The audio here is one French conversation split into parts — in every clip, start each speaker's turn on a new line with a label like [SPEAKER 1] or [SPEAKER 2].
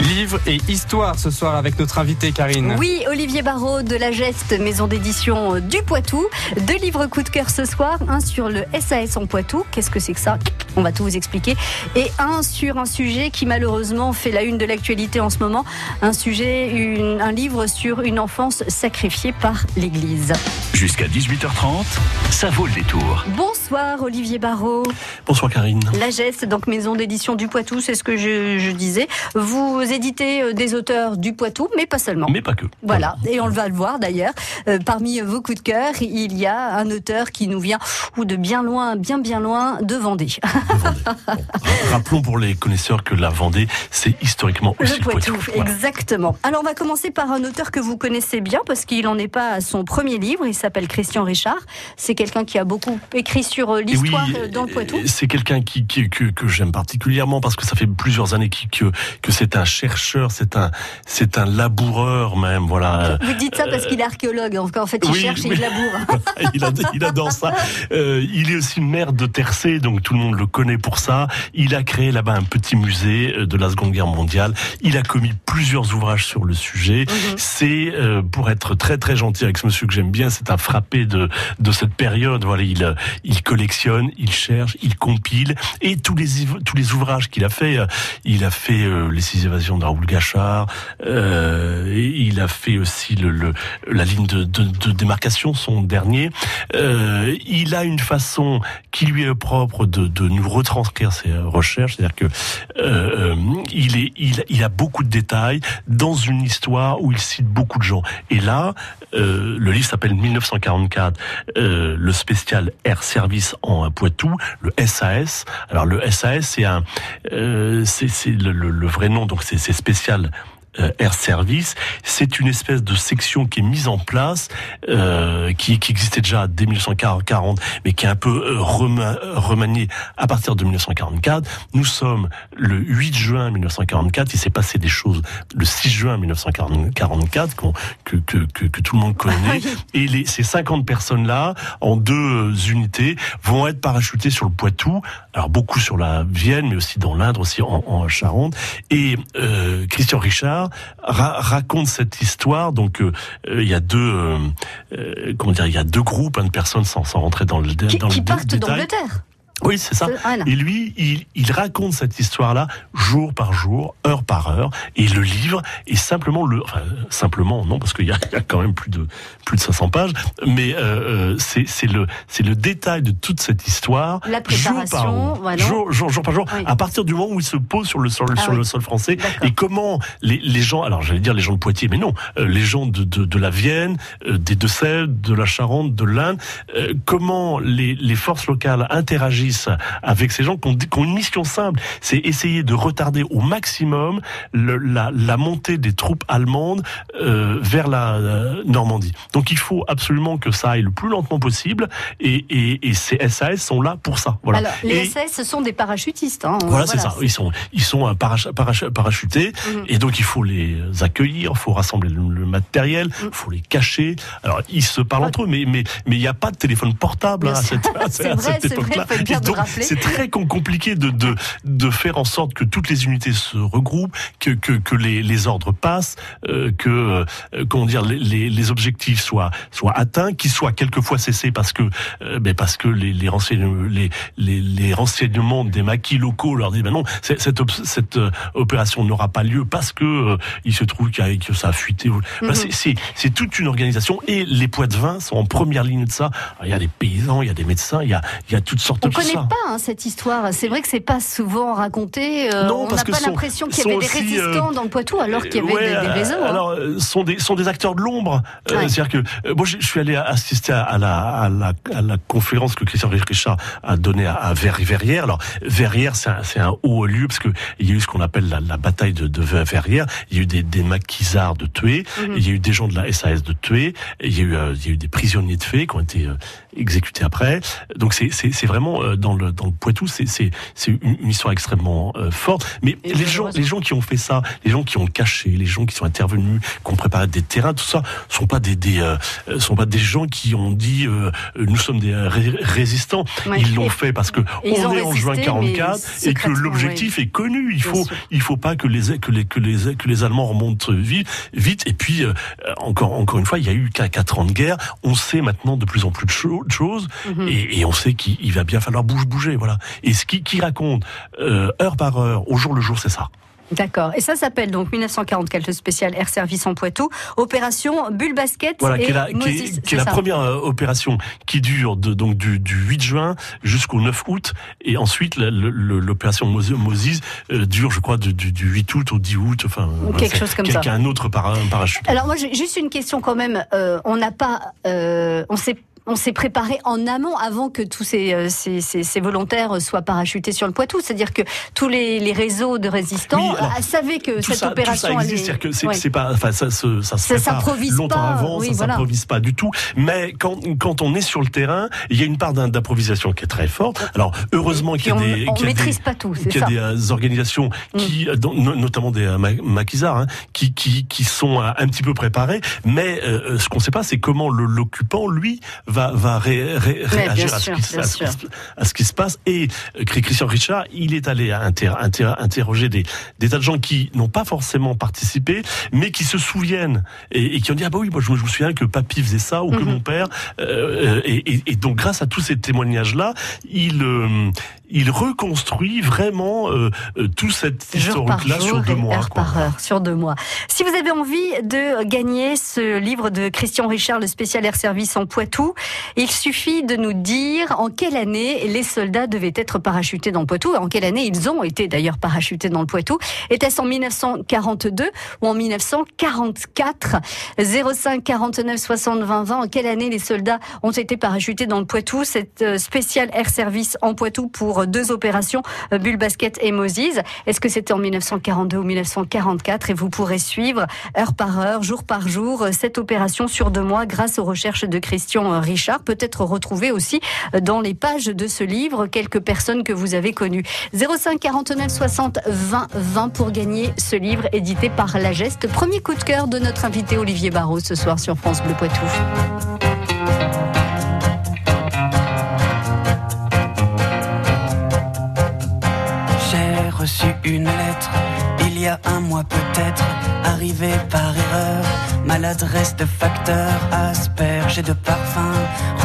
[SPEAKER 1] Livre et histoire ce soir avec notre invité Karine.
[SPEAKER 2] Oui, Olivier Barraud de la Geste, maison d'édition du Poitou. Deux livres coup de cœur ce soir. Un sur le SAS en Poitou. Qu'est-ce que c'est que ça? On va tout vous expliquer. Et un sur un sujet qui malheureusement fait la une de l'actualité en ce moment. Un sujet, une- un livre sur une enfance sacrifiée par l'Église.
[SPEAKER 3] Jusqu'à 18h30, ça vaut le détour.
[SPEAKER 2] Bonsoir Olivier Barraud.
[SPEAKER 4] Bonsoir Karine.
[SPEAKER 2] La Geste, donc maison d'édition du Poitou, c'est ce que je, je disais. Vous éditez euh, des auteurs du Poitou, mais pas seulement.
[SPEAKER 4] Mais pas que.
[SPEAKER 2] Voilà, et on le va le voir d'ailleurs. Euh, parmi vos coups de cœur, il y a un auteur qui nous vient ou de bien loin, bien bien loin de Vendée.
[SPEAKER 4] Vendée. Bon. Rappelons pour les connaisseurs que la Vendée, c'est historiquement aussi
[SPEAKER 2] Le
[SPEAKER 4] le
[SPEAKER 2] Poitou,
[SPEAKER 4] Poitou. Voilà.
[SPEAKER 2] exactement. Alors on va commencer par un auteur que vous connaissez bien parce qu'il n'en est pas à son premier livre. Il s'appelle Christian Richard. C'est quelqu'un qui a beaucoup écrit sur euh, l'histoire
[SPEAKER 4] oui,
[SPEAKER 2] dans le Poitou.
[SPEAKER 4] C'est quelqu'un qui, qui- que, que j'aime particulièrement parce que ça fait plusieurs années que, que c'est un chercheur, c'est un, c'est un laboureur même, voilà.
[SPEAKER 2] Vous dites ça parce qu'il est archéologue. En fait, il
[SPEAKER 4] oui,
[SPEAKER 2] cherche et il laboure.
[SPEAKER 4] il, ad- il adore ça. Euh, il est aussi maire de Tercé, donc tout le monde le connaît pour ça. Il a créé là-bas un petit musée euh, de la Seconde Guerre mondiale. Il a commis plusieurs ouvrages sur le sujet.
[SPEAKER 2] Mhm.
[SPEAKER 4] C'est, euh, pour être très très gentil avec ce monsieur que j'aime bien, c'est un frappé de de cette période. Voilà, il euh, il collectionne, il cherche, il compile et tous les tous les ouvrages qu'il a fait. euh, Il a fait euh, les six évasions de Raoul Gachard. euh, il a fait aussi la ligne de, démarcation, son dernier. Euh, il a une façon qui lui est propre de, nous retranscrire ses recherches, c'est-à-dire que euh, il a beaucoup de détails dans une histoire où il cite beaucoup de gens. Et là, le livre s'appelle 1944, euh, le spécial Air Service en Poitou, le SAS. Alors le SAS, c'est le, le vrai nom, donc c'est c'est spécial Air Service. C'est une espèce de section qui est mise en place, euh, qui, qui existait déjà dès 1940, mais qui est un peu euh, rema- remaniée à partir de 1944. Nous sommes le 8 juin 1944. Il s'est passé des choses le 6 juin 1944 qu'on- que, que, que, que tout le monde connaît. Et les, ces 50 personnes-là, en deux euh, unités, vont être parachutées sur le Poitou. Alors beaucoup sur la Vienne, mais aussi dans l'Indre, aussi en, en Charente. Et euh, Christian Richard ra- raconte cette histoire. Donc euh, il y a deux, euh, euh, comment dire, il y a deux groupes hein, de personnes sans, sans rentrer dans le
[SPEAKER 2] Qui,
[SPEAKER 4] dans
[SPEAKER 2] qui
[SPEAKER 4] le
[SPEAKER 2] partent d'Angleterre.
[SPEAKER 4] Oui, c'est ça.
[SPEAKER 2] Voilà.
[SPEAKER 4] Et lui, il, il raconte cette histoire-là jour par jour, heure par heure, et le livre est simplement le, enfin simplement non parce qu'il y a, il y a quand même plus de plus de 500 pages, mais euh, euh, c'est c'est le c'est le détail de toute cette histoire
[SPEAKER 2] La
[SPEAKER 4] jour par jour,
[SPEAKER 2] voilà.
[SPEAKER 4] jour, jour, jour par jour,
[SPEAKER 2] Oui.
[SPEAKER 4] à partir du moment où il se pose sur le sol
[SPEAKER 2] Ah
[SPEAKER 4] sur
[SPEAKER 2] oui.
[SPEAKER 4] le sol français, et comment les, les gens, alors j'allais dire les gens de Poitiers, mais non, euh, les gens de, de, de la Vienne, euh, des Deux-Sèvres, de la Charente, de l'Inde, euh, comment les, les forces locales interagissent avec ces gens qui ont, qui ont une mission simple, c'est essayer de retarder au maximum le- la, la montée des troupes allemandes euh, vers la euh, Normandie. Donc il faut absolument que ça aille le plus lentement possible, et, et, et ces SAS sont là pour ça. Voilà.
[SPEAKER 2] Alors, les
[SPEAKER 4] Et-
[SPEAKER 2] SS, ce sont des parachutistes. hein.
[SPEAKER 4] voilà, c'est ça. Ils sont, ils sont parach- parach- parachutés,
[SPEAKER 2] Mhm.
[SPEAKER 4] et donc il faut les accueillir, il faut rassembler le, le matériel, il
[SPEAKER 2] Mhm.
[SPEAKER 4] faut les cacher. Alors ils se parlent entre eux, mais mais mais il n'y a pas de téléphone portable hein, à cette, à à cette époque-là.
[SPEAKER 2] faut le
[SPEAKER 4] donc,
[SPEAKER 2] rappeler.
[SPEAKER 4] C'est très com- compliqué de, de de faire en sorte que toutes les unités se regroupent, que que, que les, les ordres passent, euh, que euh, comment dire les, les, objectifs soient soient atteints, qu'ils soient quelquefois cessés parce que euh, ben parce que les les renseignements les les, les renseignements des maquis locaux leur disent ben non cette cette euh, opération n'aura pas lieu parce que euh, il se trouve a- que ça a fuité.
[SPEAKER 2] Mhm.
[SPEAKER 4] c'est- toute une organisation et les poids de vin sont en première ligne de ça. Alors, il y a des paysans, il y a des médecins, il y a il y a toutes sortes de
[SPEAKER 2] connaît
[SPEAKER 4] ça.
[SPEAKER 2] pas hein, cette histoire. C'est vrai que c'est pas souvent raconté. euh,
[SPEAKER 4] Non,
[SPEAKER 2] on n'a pas l'impression qu'il y avait des
[SPEAKER 4] euh,
[SPEAKER 2] résistants dans le Poitou alors qu'il y avait
[SPEAKER 4] Ouais,
[SPEAKER 2] des, des réseaux. hein.
[SPEAKER 4] Alors, euh, sont des sont des acteurs de l'ombre. Euh. C'est-à-dire que euh, moi, je je suis allé assister à, à la, à la à la conférence que Christian Richard a donnée à, à Ver- Verrières. Alors, Verrières, c'est un, un haut lieu parce que il y a eu ce qu'on appelle la, la bataille de, de Verrières. Il y a eu des, des maquisards de tués.
[SPEAKER 2] Mhm.
[SPEAKER 4] Il y a eu des gens de la SAS de tués. Il y a eu euh, il y a eu des prisonniers de fait qui ont été euh, exécuté après. Donc c'est c'est vraiment euh, dans le dans le Poitou, c'est c'est c'est une, une histoire extrêmement euh, forte. Mais
[SPEAKER 2] Et
[SPEAKER 4] les gens les gens qui ont fait ça, les gens qui ont caché, les gens qui sont intervenus, qui ont préparé des terrains, tout ça, sont pas des des euh, sont pas des gens qui ont dit euh, nous sommes des ré- résistants.
[SPEAKER 2] Ouais.
[SPEAKER 4] Ils l'ont fait parce que on est en juin
[SPEAKER 2] mais
[SPEAKER 4] 44 et que l'objectif est connu. Il
[SPEAKER 2] Bien
[SPEAKER 4] faut
[SPEAKER 2] sûr.
[SPEAKER 4] il faut pas que les que les que les que les Allemands remontent vite vite et puis euh, encore encore une fois il y a eu qu'à quatre ans de guerre on sait maintenant de plus en plus de cho- de choses
[SPEAKER 2] Mhm.
[SPEAKER 4] et, et on sait qu'il il va bien falloir bouger bouger voilà et ce qui qui raconte euh, heure par heure au jour le jour c'est ça
[SPEAKER 2] D'accord. Et ça s'appelle donc 1944 le spécial Air Service en Poitou, opération Bulle Basket
[SPEAKER 4] voilà
[SPEAKER 2] et
[SPEAKER 4] qui est la, qui est- qui la première euh, opération qui dure de, donc du, du 8 juin jusqu'au 9 août et ensuite l'opération Moses euh, dure je crois du, du, du 8 août au 10 août enfin
[SPEAKER 2] Quelque chose comme ça.
[SPEAKER 4] qui a un autre para- parachute
[SPEAKER 2] Alors moi j'ai juste une question quand même. Euh, on n'a pas, euh, on s'est on s'est préparé en amont avant que tous ces, euh, ces, ces- ces volontaires soient parachutés sur le Poitou. C'est-à-dire que tous les, les réseaux de résistants
[SPEAKER 4] Oui, alors,
[SPEAKER 2] euh, savaient que cette
[SPEAKER 4] ça,
[SPEAKER 2] opération
[SPEAKER 4] tout ça
[SPEAKER 2] allait-
[SPEAKER 4] existe, c'est-à-dire que c'est
[SPEAKER 2] Ouais.
[SPEAKER 4] pas, enfin ça se, ça se
[SPEAKER 2] Ça
[SPEAKER 4] longtemps
[SPEAKER 2] pas,
[SPEAKER 4] avant,
[SPEAKER 2] oui,
[SPEAKER 4] ça
[SPEAKER 2] voilà.
[SPEAKER 4] s'improvise pas du tout. Mais quand quand on est sur le terrain, il y a une part d'improvisation qui est très forte. Alors heureusement qu'il y a
[SPEAKER 2] on-
[SPEAKER 4] des,
[SPEAKER 2] on
[SPEAKER 4] y a des-
[SPEAKER 2] maîtrise pas tout, c'est
[SPEAKER 4] qu'il y a
[SPEAKER 2] ça.
[SPEAKER 4] des euh, organisations qui, euh, notamment des euh, ma- maquisards, hein, qui, qui, qui sont un petit peu préparés. Mais euh, ce qu'on ne sait pas, c'est comment le- l'occupant, lui, va, va ré- ré-
[SPEAKER 2] bien
[SPEAKER 4] réagir à ce,
[SPEAKER 2] sûr,
[SPEAKER 4] qui, se-
[SPEAKER 2] bien
[SPEAKER 4] à, ce qui
[SPEAKER 2] sûr.
[SPEAKER 4] se- à ce qui se passe. Et euh, Christian Richard, il est allé inter- inter- interroger des, des tas de gens qui n'ont pas forcément participé, mais qui se souviennent et, et qui ont dit ah bah oui, moi je me, souviens que papy faisait ça ou que
[SPEAKER 2] Mhm.
[SPEAKER 4] mon père. euh, et, et- et donc grâce à tous ces témoignages-là, il euh, il reconstruit vraiment euh, euh, tout cet
[SPEAKER 2] Jour par
[SPEAKER 4] historique-là sur deux mois.
[SPEAKER 2] heure
[SPEAKER 4] quoi.
[SPEAKER 2] par heure, sur deux mois. Si vous avez envie de gagner ce livre de Christian Richard, le spécial Air Service en Poitou, il suffit de nous dire en quelle année les soldats devaient être parachutés dans le Poitou, en quelle année ils ont été d'ailleurs parachutés dans le Poitou. Était-ce en 1942 ou en 1944 05 49 60 20 20. En quelle année les soldats ont été parachutés dans le Poitou? Cette euh, spéciale Air Service en Poitou pour deux opérations, euh, Bulle Basket et Moses. Est-ce que c'était en 1942 ou 1944 Et vous pourrez suivre heure par heure, jour par jour, euh, cette opération sur deux mois grâce aux recherches de Christian euh, Peut-être retrouver aussi euh, dans les pages de ce livre quelques personnes que vous avez connues. 05 49 60 20 20 pour gagner ce livre édité par La Geste. Premier coup de cœur de notre invité Olivier Barraud ce soir sur France Bleu Poitou.
[SPEAKER 5] J'ai reçu une lettre il y a un mois peut-être, arrivée par erreur. Maladresse de facteur, asperge et de parfum,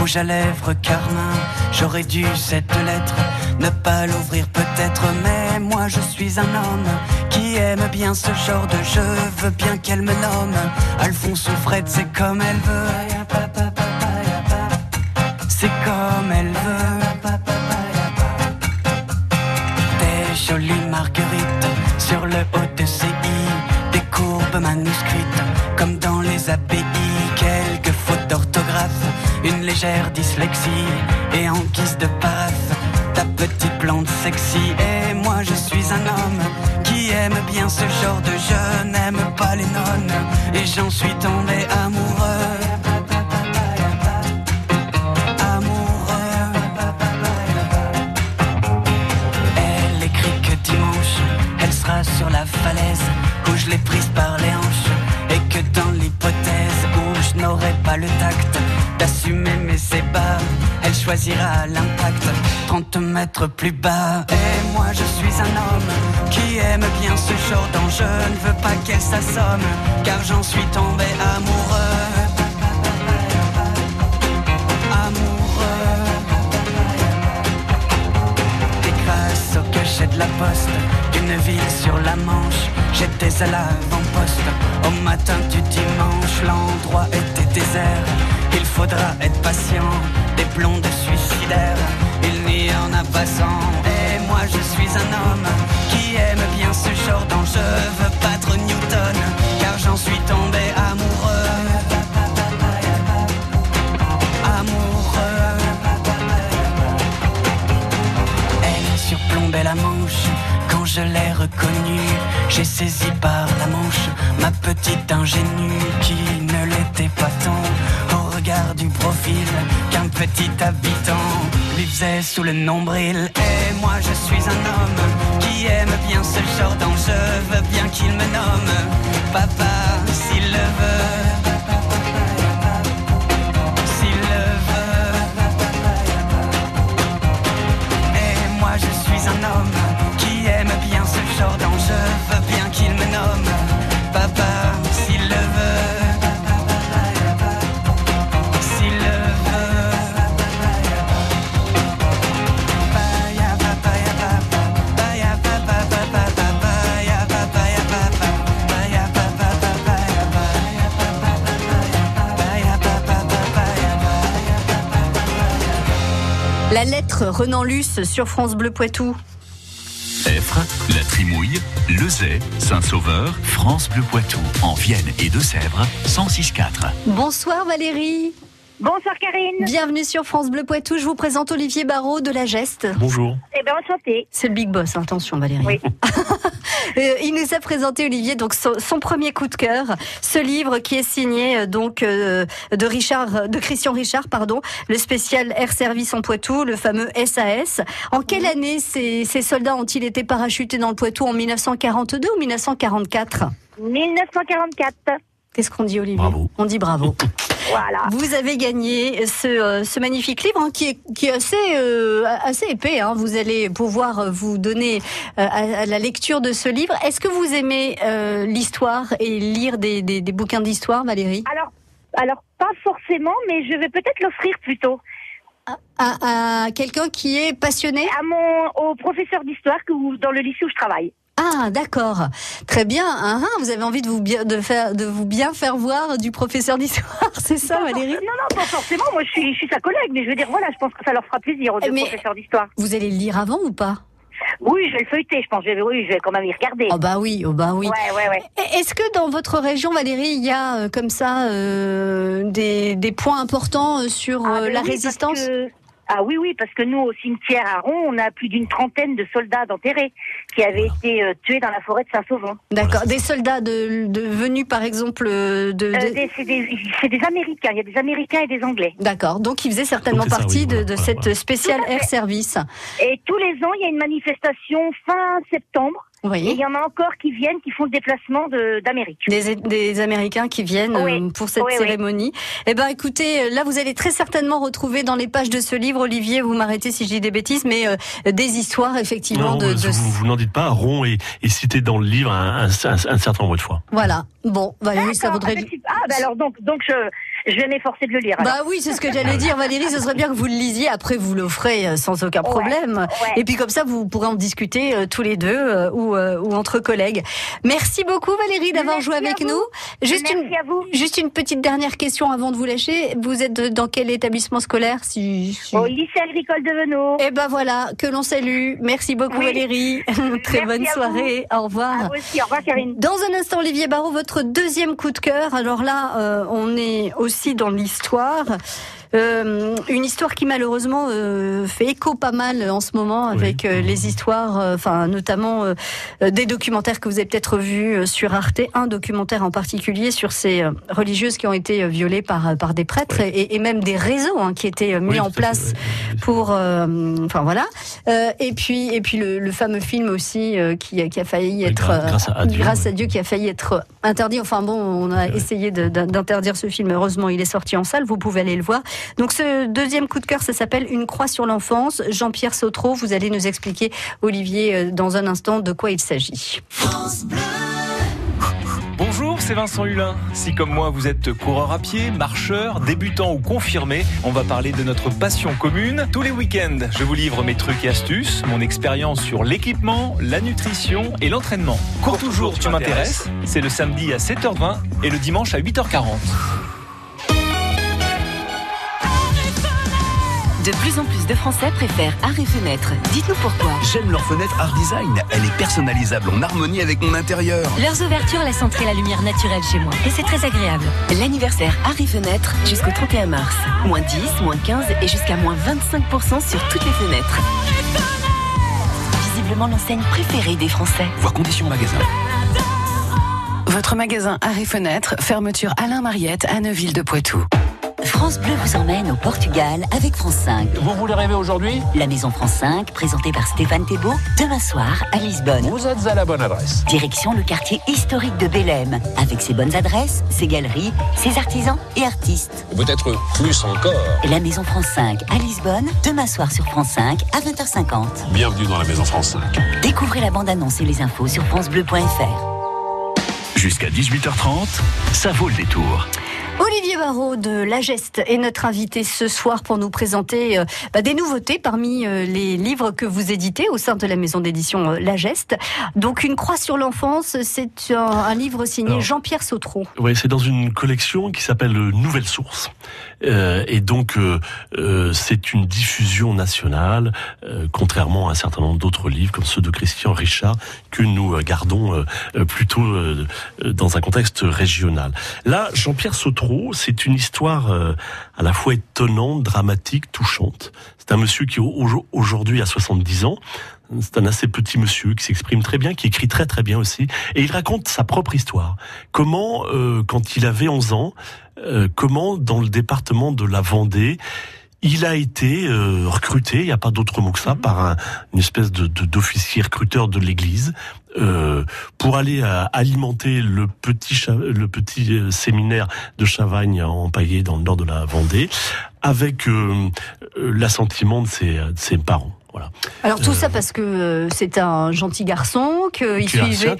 [SPEAKER 5] rouge à lèvres, carmin. J'aurais dû cette lettre ne pas l'ouvrir peut-être, mais moi je suis un homme qui aime bien ce genre de jeu. Veux bien qu'elle me nomme Alphonse ou Fred, c'est comme elle veut. C'est comme elle veut. Dyslexie et en guise de paf, ta petite plante sexy. Et moi je suis un homme qui aime bien ce genre de jeu, n'aime pas les nonnes et j'en suis tombé amoureux. Amoureux. Elle écrit que dimanche, elle sera sur la falaise où je l'ai prise par les hanches. Et que dans l'hypothèse où je n'aurai pas le tact d'assumer mes ébats, elle choisira l'impact 30 mètres plus bas. Et moi je suis un homme qui aime bien ce genre d'enjeu. Ne veux pas qu'elle s'assomme, car j'en suis tombé amoureux. Amoureux. Et grâce au cachet de la poste d'une ville sur la Manche, j'étais à l'avant-poste. Au matin du dimanche, l'endroit était désert. Il faudra être patient, des blondes suicidaires. Il n'y en a pas cent. Et moi je suis un homme qui aime bien ce genre d'enjeu. Veux battre Newton, car j'en suis tombé amoureux. Amoureux. Elle surplombait la manche quand je l'ai reconnue. J'ai saisi par la manche ma petite ingénue qui ne l'était pas tant profil qu'un petit habitant lui faisait sous le nombril. Et moi je suis un homme qui aime bien ce genre d'enjeu, veux bien qu'il me nomme papa s'il le veut.
[SPEAKER 2] La lettre Renan Luce sur France Bleu Poitou.
[SPEAKER 3] Effre, La Trimouille, Lezay, Saint-Sauveur, France Bleu Poitou, en Vienne et Deux-Sèvres, 106.4.
[SPEAKER 2] Bonsoir Valérie.
[SPEAKER 6] Bonsoir Karine.
[SPEAKER 2] Bienvenue sur France Bleu Poitou. Je vous présente Olivier Barraud de La Geste.
[SPEAKER 4] Bonjour.
[SPEAKER 6] Eh bien, enchanté.
[SPEAKER 2] C'est le big boss, hein. attention Valérie.
[SPEAKER 6] Oui.
[SPEAKER 2] Euh, il nous a présenté Olivier donc son, son premier coup de cœur, ce livre qui est signé euh, donc euh, de Richard, de Christian Richard, pardon, le spécial Air Service en Poitou, le fameux SAS. En quelle année ces, ces soldats ont-ils été parachutés dans le Poitou en 1942 ou 1944
[SPEAKER 6] 1944.
[SPEAKER 2] Qu'est-ce qu'on dit Olivier?
[SPEAKER 4] Bravo.
[SPEAKER 2] On dit bravo.
[SPEAKER 6] Voilà.
[SPEAKER 2] Vous avez gagné ce, euh, ce magnifique livre hein, qui, est, qui est assez, euh, assez épais. Hein. Vous allez pouvoir euh, vous donner euh, à, à la lecture de ce livre. Est-ce que vous aimez euh, l'histoire et lire des, des, des bouquins d'histoire, Valérie?
[SPEAKER 6] Alors, alors pas forcément, mais je vais peut-être l'offrir plutôt
[SPEAKER 2] À, à quelqu'un qui est passionné?
[SPEAKER 6] À mon au professeur d'histoire dans le lycée où je travaille.
[SPEAKER 2] Ah, d'accord. Très bien. Ah, ah, vous avez envie de vous bien, de faire, de vous bien faire voir du professeur d'histoire, c'est ça, Valérie
[SPEAKER 6] Non, non, pas forcément. Moi, je suis, je suis sa collègue, mais je veux dire, voilà, je pense que ça leur fera plaisir aux deux
[SPEAKER 2] Mais-
[SPEAKER 6] professeurs d'histoire.
[SPEAKER 2] Vous allez le lire avant ou pas?
[SPEAKER 6] Oui, je vais le feuilleter, je pense. Je vais, oui, je vais quand même y regarder.
[SPEAKER 2] Oh bah oui, oh bah oui.
[SPEAKER 6] Ouais, ouais, ouais.
[SPEAKER 2] Et Est-ce que dans votre région, Valérie, il y a euh, comme ça euh, des, des points importants euh, sur
[SPEAKER 6] Ah,
[SPEAKER 2] euh,
[SPEAKER 6] ben
[SPEAKER 2] la
[SPEAKER 6] oui,
[SPEAKER 2] résistance?
[SPEAKER 6] Ah oui, oui, parce que nous, au cimetière à Ron, on a plus d'une trentaine de soldats enterrés qui avaient été euh, tués dans la forêt de Saint-Sauvant.
[SPEAKER 2] D'accord. Des soldats de, de venus, par exemple, euh, de.
[SPEAKER 6] Euh, c'est des, c'est des Américains. Il y a des Américains et des Anglais.
[SPEAKER 2] D'accord. Donc, ils faisaient certainement
[SPEAKER 4] Donc, c'est ça,
[SPEAKER 2] partie
[SPEAKER 4] oui,
[SPEAKER 2] de,
[SPEAKER 4] voilà,
[SPEAKER 2] de
[SPEAKER 4] voilà,
[SPEAKER 2] cette
[SPEAKER 4] voilà.
[SPEAKER 2] spéciale air service.
[SPEAKER 6] Et tous les ans, il y a une manifestation fin septembre.
[SPEAKER 2] Vous
[SPEAKER 6] Et il y en a encore qui viennent, qui font le déplacement de- d'Amérique.
[SPEAKER 2] des, des Américains qui viennent
[SPEAKER 6] Oui.
[SPEAKER 2] euh, pour cette
[SPEAKER 6] Oui, oui.
[SPEAKER 2] cérémonie. Eh ben, écoutez, là, vous allez très certainement retrouver dans les pages de ce livre, Olivier, vous m'arrêtez si je dis des bêtises, mais euh, des histoires effectivement
[SPEAKER 4] Non,
[SPEAKER 2] de, de-
[SPEAKER 4] vous, vous n'en dites pas. Ron est, est cité dans le livre un, un- un- un certain nombre de fois.
[SPEAKER 2] Voilà. Bon, Valérie, ça vaudrait.
[SPEAKER 6] Ah, ben, super. Ah, ben alors donc, donc je, je vais m'efforcer de le lire. alors.
[SPEAKER 2] Bah oui, c'est ce que j'allais dire, Valérie. Ce serait bien que vous le lisiez. Après, vous l'offrez euh, sans aucun problème.
[SPEAKER 6] ouais.
[SPEAKER 2] Et puis comme ça, vous pourrez en discuter euh, tous les deux euh, ou, euh, ou entre collègues. Merci beaucoup, Valérie, d'avoir joué avec nous. Juste
[SPEAKER 6] Merci
[SPEAKER 2] une,
[SPEAKER 6] à vous.
[SPEAKER 2] juste une petite dernière question avant de vous lâcher. Vous êtes dans quel établissement scolaire si, si-
[SPEAKER 6] Au lycée agricole de Venot.
[SPEAKER 2] Eh ben voilà, que l'on salue. Merci beaucoup,
[SPEAKER 6] Oui.
[SPEAKER 2] Valérie. Très
[SPEAKER 6] Merci
[SPEAKER 2] bonne soirée. Au revoir.
[SPEAKER 6] À vous aussi. Au revoir, Karine.
[SPEAKER 2] Dans un instant, Olivier Barraud, votre deuxième coup de cœur. Alors là, euh, on est aussi dans l'histoire. Euh, une histoire qui malheureusement euh, fait écho pas mal en ce moment avec euh, les histoires, euh, enfin notamment des documentaires que vous avez peut-être vus sur Arte, un documentaire en particulier sur ces religieuses qui ont été violées par par des prêtres et, et même des réseaux hein, qui étaient mis
[SPEAKER 4] Oui,
[SPEAKER 2] en place. Pour euh, enfin voilà. Euh, et puis et puis le, le fameux film aussi euh, qui, qui a failli être
[SPEAKER 4] grâce à Dieu,
[SPEAKER 2] grâce
[SPEAKER 4] ouais.
[SPEAKER 2] à Dieu qui a failli être interdit. Enfin bon on a essayé d'interdire ce film. Heureusement il est sorti en salle. Vous pouvez aller le voir. Donc ce deuxième coup de cœur ça s'appelle Une croix sur l'enfance. Jean-Pierre Sautreau vous allez nous expliquer Olivier dans un instant de quoi il s'agit.
[SPEAKER 1] Bonjour, c'est Vincent Hulin. Si comme moi vous êtes coureur à pied, marcheur, débutant ou confirmé, on va parler de notre passion commune. Tous les week-ends, je vous livre mes trucs et astuces, mon expérience sur l'équipement, la nutrition et l'entraînement. Cours toujours, tu m'intéresses. C'est le samedi à 7h20 et le dimanche à 8h40.
[SPEAKER 7] De plus en plus de Français préfèrent Arrêt Fenêtre. Dites-nous pourquoi.
[SPEAKER 8] J'aime leur fenêtre Art Design. Elle est personnalisable en harmonie avec mon intérieur.
[SPEAKER 7] Leurs ouvertures laissent entrer la lumière naturelle chez moi. Et c'est très agréable. L'anniversaire Arrêt Fenêtre jusqu'au 31 mars. Moins 10, moins 15 et jusqu'à moins 25% sur toutes les fenêtres. Visiblement l'enseigne préférée des Français.
[SPEAKER 8] Voir conditions magasin.
[SPEAKER 9] Votre magasin Arrêt Fenêtre, fermeture Alain Mariette à Neuville de Poitou. France Bleu vous emmène au Portugal avec France 5.
[SPEAKER 10] Vous voulez rêver aujourd'hui
[SPEAKER 9] La Maison France 5, présentée par Stéphane Thébault, demain soir à Lisbonne.
[SPEAKER 10] Vous êtes à la bonne adresse.
[SPEAKER 9] Direction le quartier historique de Bélème, avec ses bonnes adresses, ses galeries, ses artisans et artistes.
[SPEAKER 10] Peut-être plus encore.
[SPEAKER 9] La Maison France 5 à Lisbonne, demain soir sur France 5 à 20h50.
[SPEAKER 10] Bienvenue dans la Maison France 5.
[SPEAKER 9] Découvrez la bande-annonce et les infos sur francebleu.fr.
[SPEAKER 3] Jusqu'à 18h30, ça vaut le détour.
[SPEAKER 2] Olivier Barraud de La Geste est notre invité ce soir pour nous présenter euh, bah, des nouveautés parmi euh, les livres que vous éditez au sein de la maison d'édition euh, La Geste. Donc Une croix sur l'enfance, c'est un, un livre signé Jean-Pierre Sautreau.
[SPEAKER 4] Oui, c'est dans une collection qui s'appelle Nouvelle Source. Euh, et donc, euh, euh, c'est une diffusion nationale, euh, contrairement à un certain nombre d'autres livres, comme ceux de Christian Richard, que nous euh, gardons plutôt dans un contexte régional. Là, Jean-Pierre Sautreau, c'est une histoire à la fois étonnante, dramatique, touchante. C'est un monsieur qui au- aujourd'hui a 70 ans. C'est un assez petit monsieur qui s'exprime très bien, qui écrit très très bien aussi, et il raconte sa propre histoire. Comment, euh, quand il avait 11 ans, euh, comment dans le département de la Vendée, il a été euh, recruté, il n'y a pas d'autre mot que ça, par un, une espèce de de- d'officier recruteur de l'Église euh, pour aller euh, alimenter le petit le petit euh, séminaire de Chavagne empaillé dans le nord de la Vendée, avec euh, l'assentiment de ses, de ses parents. Voilà.
[SPEAKER 2] Alors tout
[SPEAKER 4] Euh,
[SPEAKER 2] ça parce que euh, c'est un gentil garçon, qu'il suivait,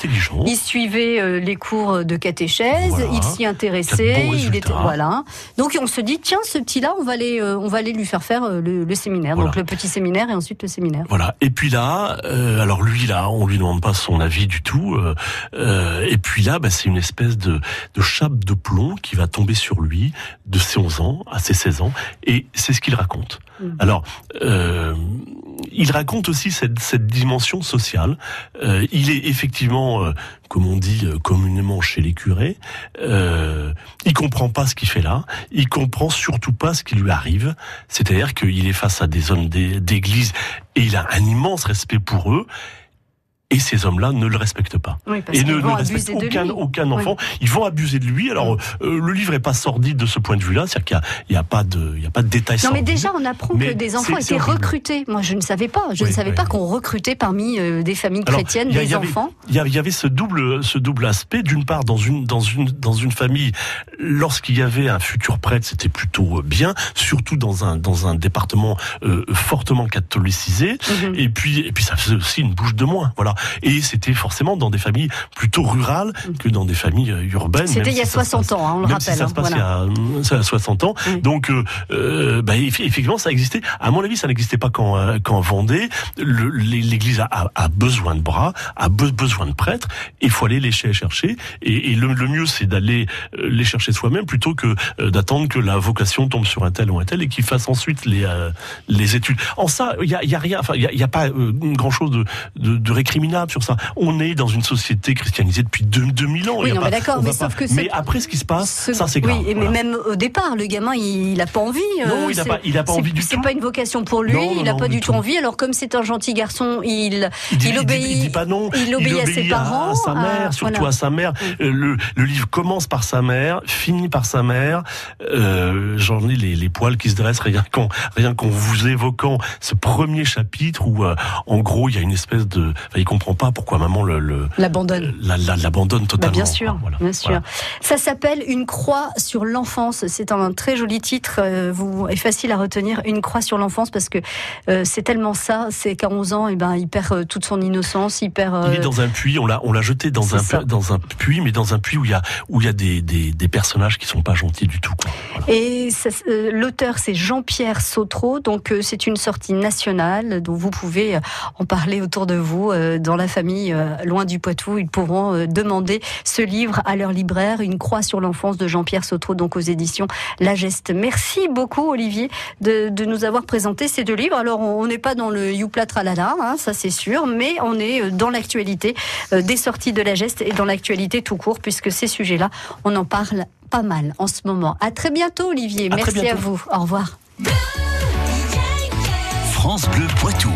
[SPEAKER 2] il suivait euh, les cours de catéchèse,
[SPEAKER 4] Voilà.
[SPEAKER 2] il s'y intéressait, il était voilà. Donc on se dit tiens ce petit là on va aller euh, on va aller lui faire faire euh, le, le séminaire.
[SPEAKER 4] Voilà.
[SPEAKER 2] Donc le petit séminaire et ensuite le séminaire.
[SPEAKER 4] Voilà. Et puis là, euh, alors lui là, on lui demande pas son avis du tout. euh, euh, et puis là, bah, c'est une espèce de, de chape de plomb qui va tomber sur lui de ses 11 ans à ses 16 ans. Et c'est ce qu'il raconte.
[SPEAKER 2] Mhm.
[SPEAKER 4] Alors, euh, il raconte aussi cette, cette dimension sociale. Euh, il est effectivement, euh, comme on dit euh, communément chez les curés, euh, il comprend pas ce qu'il fait là. Il comprend surtout pas ce qui lui arrive. C'est-à-dire qu'il est face à des hommes d'é- d'église et il a un immense respect pour eux. Et ces hommes-là ne le respectent pas.
[SPEAKER 2] Oui, parce
[SPEAKER 4] Et ne, respectent aucun, aucun enfant. Ils vont abuser de lui. Alors, euh, le livre est pas sordide de ce point de vue-là. C'est-à-dire qu'il n'y a, a pas de, il y a pas de détails
[SPEAKER 2] Non mais déjà on apprend que des enfants étaient recrutés. Moi je ne savais pas, je
[SPEAKER 4] Oui,
[SPEAKER 2] ne savais pas qu'on recrutait parmi euh, des familles
[SPEAKER 4] Alors,
[SPEAKER 2] chrétiennes
[SPEAKER 4] a-
[SPEAKER 2] des
[SPEAKER 4] y avait-
[SPEAKER 2] enfants.
[SPEAKER 4] Il y avait, il y avait ce double, ce double aspect. D'une part, dans une, dans une, dans une famille, lorsqu'il y avait un futur prêtre, c'était plutôt euh, bien, surtout dans un, dans un département euh, fortement catholicisé.
[SPEAKER 2] Mhm.
[SPEAKER 4] Et puis, et puis ça faisait aussi une bouche de moins, voilà. Et c'était forcément dans des familles plutôt rurales que dans des familles euh, urbaines.
[SPEAKER 2] C'était il y a
[SPEAKER 4] si ça se
[SPEAKER 2] 60
[SPEAKER 4] passe-
[SPEAKER 2] ans, hein, on le rappelle.
[SPEAKER 4] Ça
[SPEAKER 2] hein,
[SPEAKER 4] se passe
[SPEAKER 2] voilà.
[SPEAKER 4] il y a, ça a 60 ans.
[SPEAKER 2] Oui.
[SPEAKER 4] Donc, euh, euh, bah, eff- effectivement, ça existait. À mon avis, ça n'existait pas qu'en euh, qu'en Vendée. L'Église a, a- a besoin de bras, a be- besoin de prêtres. Il faut aller les cher- chercher. Et, et le, le mieux, c'est d'aller euh, les chercher soi-même plutôt que euh, d'attendre que la vocation tombe sur un tel ou un tel et qu'il fasse ensuite les euh, les études. En ça, il y a, y a rien. Enfin, il y a, a pas euh, grand chose de, de, de sur ça. On est dans une société christianisée depuis deux- 2000 ans.
[SPEAKER 2] Oui, non, mais d'accord,
[SPEAKER 4] on va
[SPEAKER 2] mais sauf
[SPEAKER 4] pas-
[SPEAKER 2] que
[SPEAKER 4] Mais
[SPEAKER 2] c'est-
[SPEAKER 4] après, ce qui se passe,
[SPEAKER 2] Ce-
[SPEAKER 4] ça c'est grave.
[SPEAKER 2] Oui, mais même au départ, le gamin, il, il a pas envie.
[SPEAKER 4] Non,
[SPEAKER 2] euh,
[SPEAKER 4] il a
[SPEAKER 2] c'est-
[SPEAKER 4] pas- il a pas
[SPEAKER 2] c'est-
[SPEAKER 4] envie du
[SPEAKER 2] C'est
[SPEAKER 4] tout.
[SPEAKER 2] pas une vocation pour lui.
[SPEAKER 4] Non, non,
[SPEAKER 2] il a
[SPEAKER 4] non,
[SPEAKER 2] pas
[SPEAKER 4] du
[SPEAKER 2] du tout
[SPEAKER 4] tout.
[SPEAKER 2] envie. Alors comme c'est un gentil garçon, il
[SPEAKER 4] Il, dit,
[SPEAKER 2] obéit.
[SPEAKER 4] il dit pas non.
[SPEAKER 2] il obéit à ses parents,
[SPEAKER 4] à sa mère,
[SPEAKER 2] à-
[SPEAKER 4] surtout
[SPEAKER 2] voilà.
[SPEAKER 4] à sa mère. Euh, Le, le livre commence par sa mère, finit par sa mère. Euh, J'en ai les, les poils qui se dressent rien qu'en rien vous évoquant ce premier chapitre où, en gros, il y a une espèce de, enfin, comprend pas pourquoi maman le
[SPEAKER 2] L'abandonne.
[SPEAKER 4] la- la- l'abandonne
[SPEAKER 2] Bah,
[SPEAKER 4] totalement.
[SPEAKER 2] bien sûr,
[SPEAKER 4] Voilà.
[SPEAKER 2] bien sûr.
[SPEAKER 4] Voilà.
[SPEAKER 2] Ça s'appelle Une croix sur l'enfance. C'est un très joli titre, euh, vous, est facile à retenir. Une croix sur l'enfance parce que euh, c'est tellement ça. C'est qu'à 11 ans, et ben, il perd euh, toute son innocence, il perd.
[SPEAKER 4] Il est dans un puits, on l'a, on l'a jeté dans un,
[SPEAKER 2] ça.
[SPEAKER 4] dans un puits, mais dans un puits où il y a, où il y a des, des, des personnages qui sont pas gentils du tout. Quoi. Voilà.
[SPEAKER 2] Et euh, l'auteur, c'est Jean-Pierre Sautreau. Donc, c'est une sortie nationale dont vous pouvez en parler autour de vous. Dans la famille, euh, loin du Poitou, ils pourront euh, demander ce livre à leur libraire, Une croix sur l'enfance de Jean-Pierre Sautreau, donc aux éditions La Geste. Merci beaucoup, Olivier, de, de nous avoir présenté ces deux livres. Alors, on n'est pas dans le Youpla Tralala, hein, ça c'est sûr, mais on est euh, dans l'actualité des sorties de La Geste et dans l'actualité tout court, puisque ces sujets-là, on en parle pas mal en ce moment. À très bientôt, Olivier.
[SPEAKER 4] À
[SPEAKER 2] Merci à vous. Au revoir.
[SPEAKER 3] France Bleu Poitou.